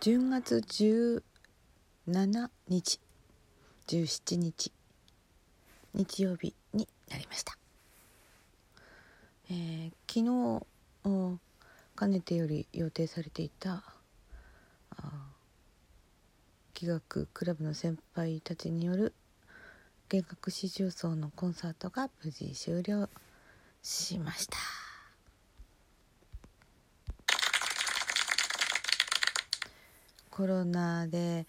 10月17日17日日曜日になりました、えー、昨日かねてより予定されていた器楽クラブの先輩たちによる弦楽四重奏のコンサートが無事終了。しましたコロナで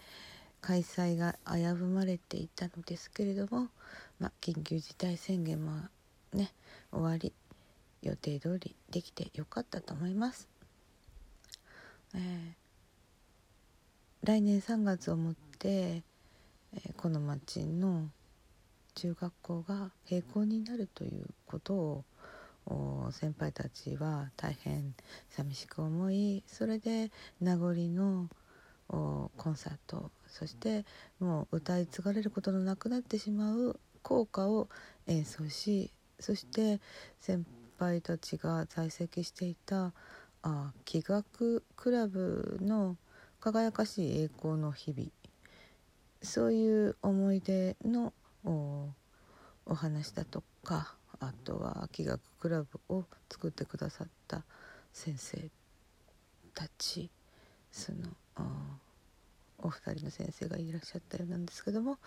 開催が危ぶまれていたのですけれども、まあ、緊急事態宣言もね終わり予定通りできてよかったと思います。えー来年3月をもって、えー、この町の中学校が閉校になるということを先輩たちは大変寂しく思いそれで名残のコンサートそしてもう歌い継がれることのなくなってしまう校歌を演奏しそして先輩たちが在籍していたあ器楽クラブの輝かしい栄光の日々そういう思い出のお話だとかあとは気学クラブを作ってくださった先生たちそのお二人の先生がいらっしゃったようなんですけども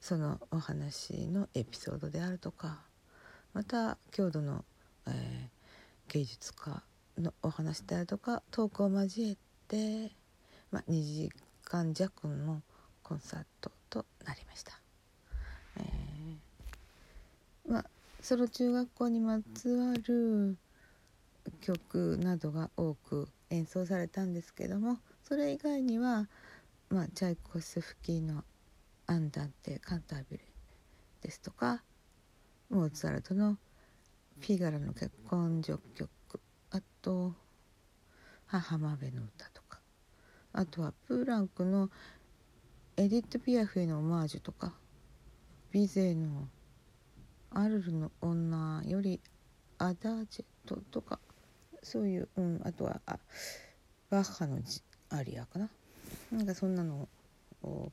そのお話のエピソードであるとかまた郷土の、えー、芸術家のお話であるとかトークを交えてまあ、2時間弱のコンサートとなりました。えー、まあその中学校にまつわる曲などが多く演奏されたんですけどもそれ以外には、まあ、チャイコスフキーの「アンダンテ・カンタービレ」ですとかモーツァルトの「フィガラの結婚序曲」あと「母マベの歌」とかあとはプーランクのエディット・ピアフへのオマージュとかビゼのアルルの女よりアダージェットとかそういう、うん、あとはあバッハのアリアかななんかそんなのを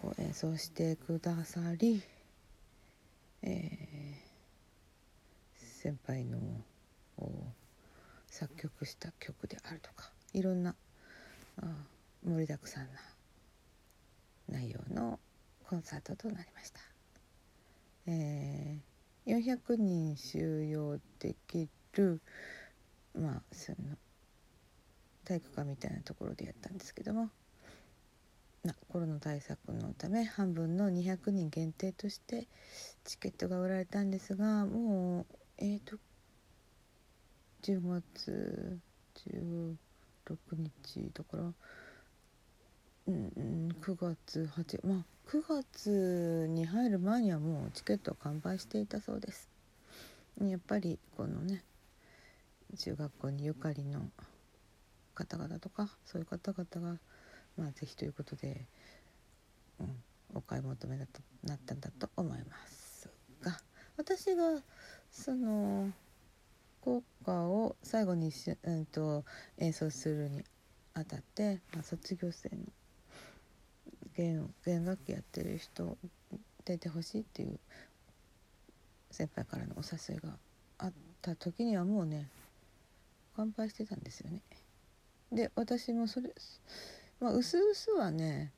こう演奏してくださり、えー、先輩の作曲した曲であるとかいろんなあ盛りだくさんな内容のコンサートとなりました。えー、400人収容できるまあその体育館みたいなところでやったんですけどもなコロナ対策のため半分の200人限定としてチケットが売られたんですがもうえっ、ー、と10月16日だから、うん、9月8まあ9月に入る前にはもうチケット完売していたそうです。やっぱりこのね中学校にゆかりの方々とかそういう方々がまあ是非ということで、うん、お買い求めだとなったんだと思いますが私がその効果を最後にし、うんと、演奏するにあたって、まあ、卒業生の弦弦楽器やってる人出てほしいっていう先輩からのお誘いがあった時にはもうね乾杯してたんですよね。で私もそれまあうすうすはね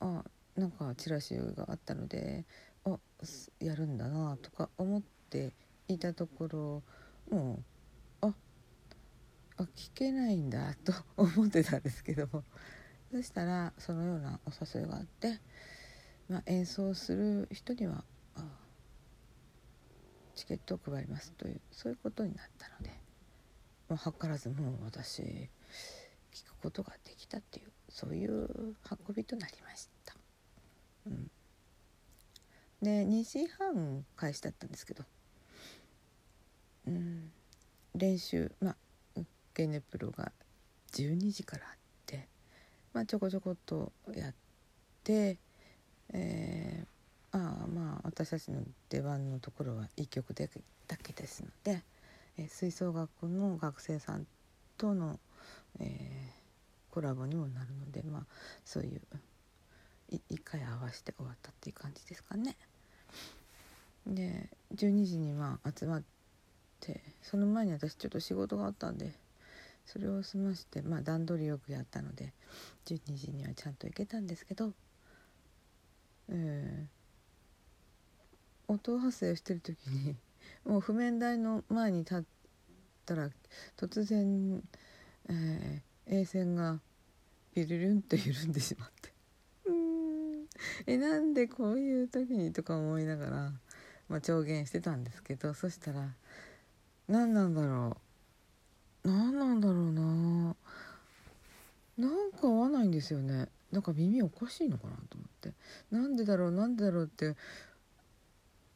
あなんかチラシがあったのであやるんだなとか思っていたところもうああ聞けないんだと思ってたんですけどもそしたらそのようなお誘いがあって、まあ、演奏する人にはチケットを配りますというそういうことになったのでもう図らずもう私聞くことができたっていうそういう運びとなりました。うん、で2時半開始だったんですけどうん、練習まあゲネプロが12時からあって、まあ、ちょこちょこっとやって、えー、あまあ私たちの出番のところは1曲だけだけですので、えー、吹奏楽の学生さんとの、えー、コラボにもなるのでまあそういう1回合わせて終わったっていう感じですかね。で12時にまあ集まってその前に私ちょっと仕事があったんでそれを済ましてまあ段取りよくやったので12時にはちゃんと行けたんですけど、えー、音発生してる時に もう譜面台の前に立ったら突然、えー、A 線がビルルンと緩んでしまって。うん。えなんでこういう時にとか思いながら、まあ、調弦してたんですけどそしたら何なんだろう何なんだろうな。なんか合わないんですよね。なんか耳おかしいのかなと思って。なんでだろうなんでだろうって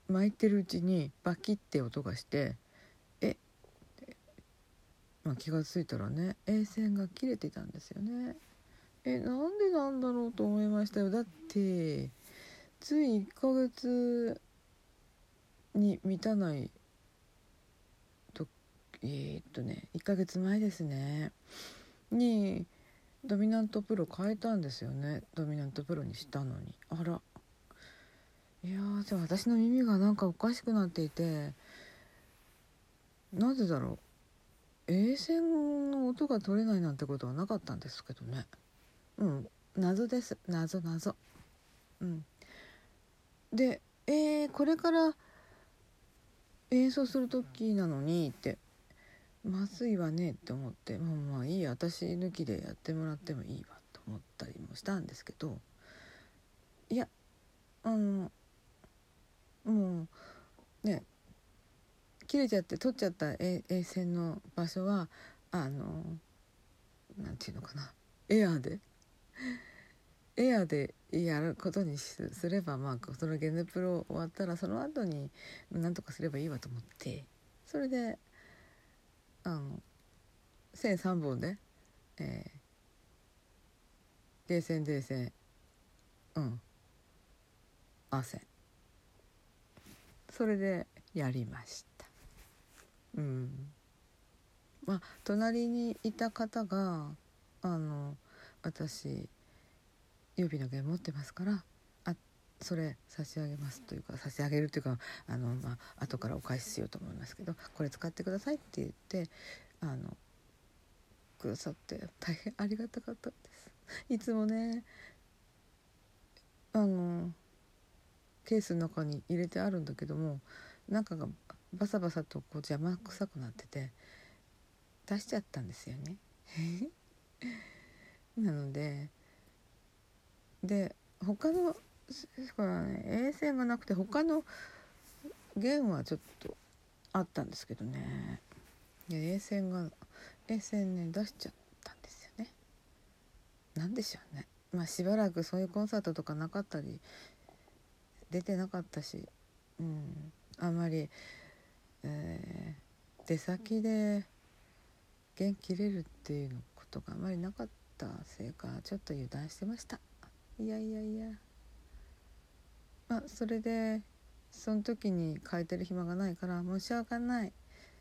巻いてるうちにバキって音がしてえまあ、気が付いたらね A 線が切れてたんですよね。えなんでなんだろうと思いましたよ。だってつい1ヶ月に満たないえー、っとね1ヶ月前ですね。にドミナントプロ変えたんですよね。ドミナントプロにしたのに。あら。いやじゃあ私の耳がなんかおかしくなっていて。なぜだろう。衛線の音が取れないなんてことはなかったんですけどね。うん。謎です。謎謎。うん。でえー、これから演奏する時なのにって。まずいわねって思ってまあまあいい私抜きでやってもらってもいいわと思ったりもしたんですけどいやあのもうね切れちゃって取っちゃった A, A 線の場所はあのなんていうのかなエアーでエアーでやることにすればまあそのゲネプロ終わったらその後になんとかすればいいわと思ってそれであの線3本で、えー、ゲー線 D 線うん。あ線それでやりました。うん。まあ隣にいた方があの私予備の弦持ってますから。それ差し上げますというか差し上げるというかあの、まあ後からお返ししようと思いますけどこれ使ってくださいって言ってあのくださって大変ありがたかったです。いつもねあのケースの中に入れてあるんだけども中がバサバサとこう邪魔くさくなってて出しちゃったんですよね。なのでで他のほらね。衛星がなくて他の弦はちょっとあったんですけどね。衛星が衛星ね出しちゃったんですよね。なんでしょうね。まあしばらくそういうコンサートとかなかったり出てなかったしうん。あんまり、えー、出先で弦切れるっていうことがあまりなかったせいかちょっと油断してました。いやいやいや。まあそれでその時に変えてる暇がないからもうし訳ない。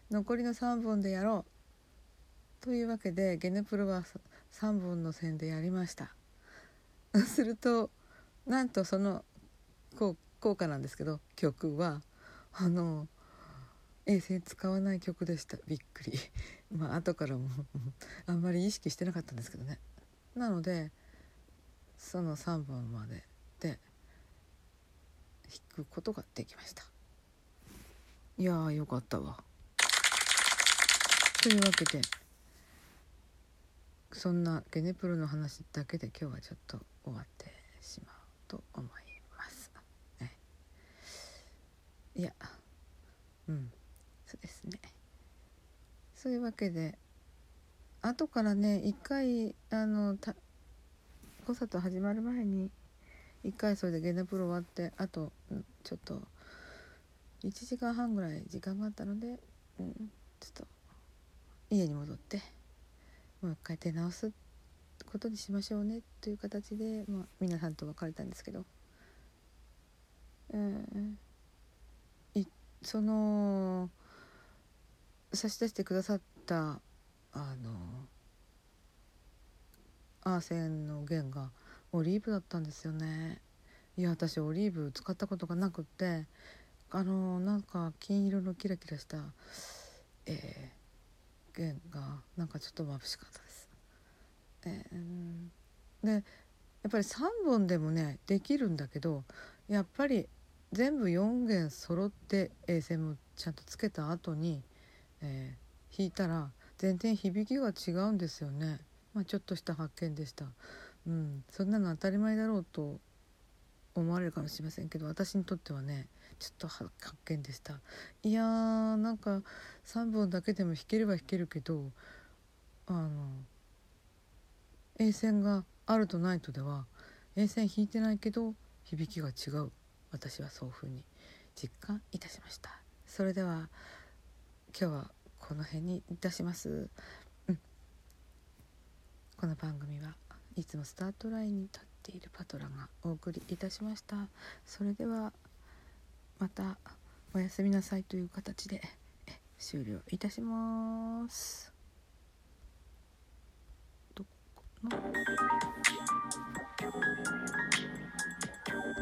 残りの3本でやろう。というわけでゲネプロは3本の線でやりました。するとなんとその効果なんですけど曲はあの衛星使わない曲でした。びっくり。まあ後からも あんまり意識してなかったんですけどね。なのでその3本までで弾くことができました。いやーよかったわ。というわけでそんなゲネプロの話だけで今日はちょっと終わってしまうと思います、ね、いやうん。そうですね。そういうわけで後からね一回あのたコンサート始まる前に一回それでゲネプロ終わってあとちょっと1時間半ぐらい時間があったので、うん、ちょっと家に戻ってもう一回出直すことにしましょうねという形で、まあ、皆さんと別れたんですけど。えー、いその差し出してくださったあのアーセンの弦がオリーブだったんですよねいや私オリーブ使ったことがなくってあのなんか金色のキラキラした、えー、弦がなんかちょっと眩しかったです。えー、でやっぱり3本でもねできるんだけどやっぱり全部4弦揃って衛星もちゃんとつけた後に、えー、弾いたら全然響きが違うんですよね。まあ、ちょっとした発見でした。うん、そんなの当たり前だろうと思われるかもしれませんけど私にとってはねちょっと発見でした。いやーなんか3本だけでも弾ければ弾けるけどあの A 線があるとないとでは A 線弾いてないけど響きが違う。私はそういうふうに実感いたしました。それでは今日はこの辺にいたします、うん、この番組はいつもスタートラインに立っているパトラがお送りいたしました。それではまたおやすみなさいという形で終了いたします。どこかな？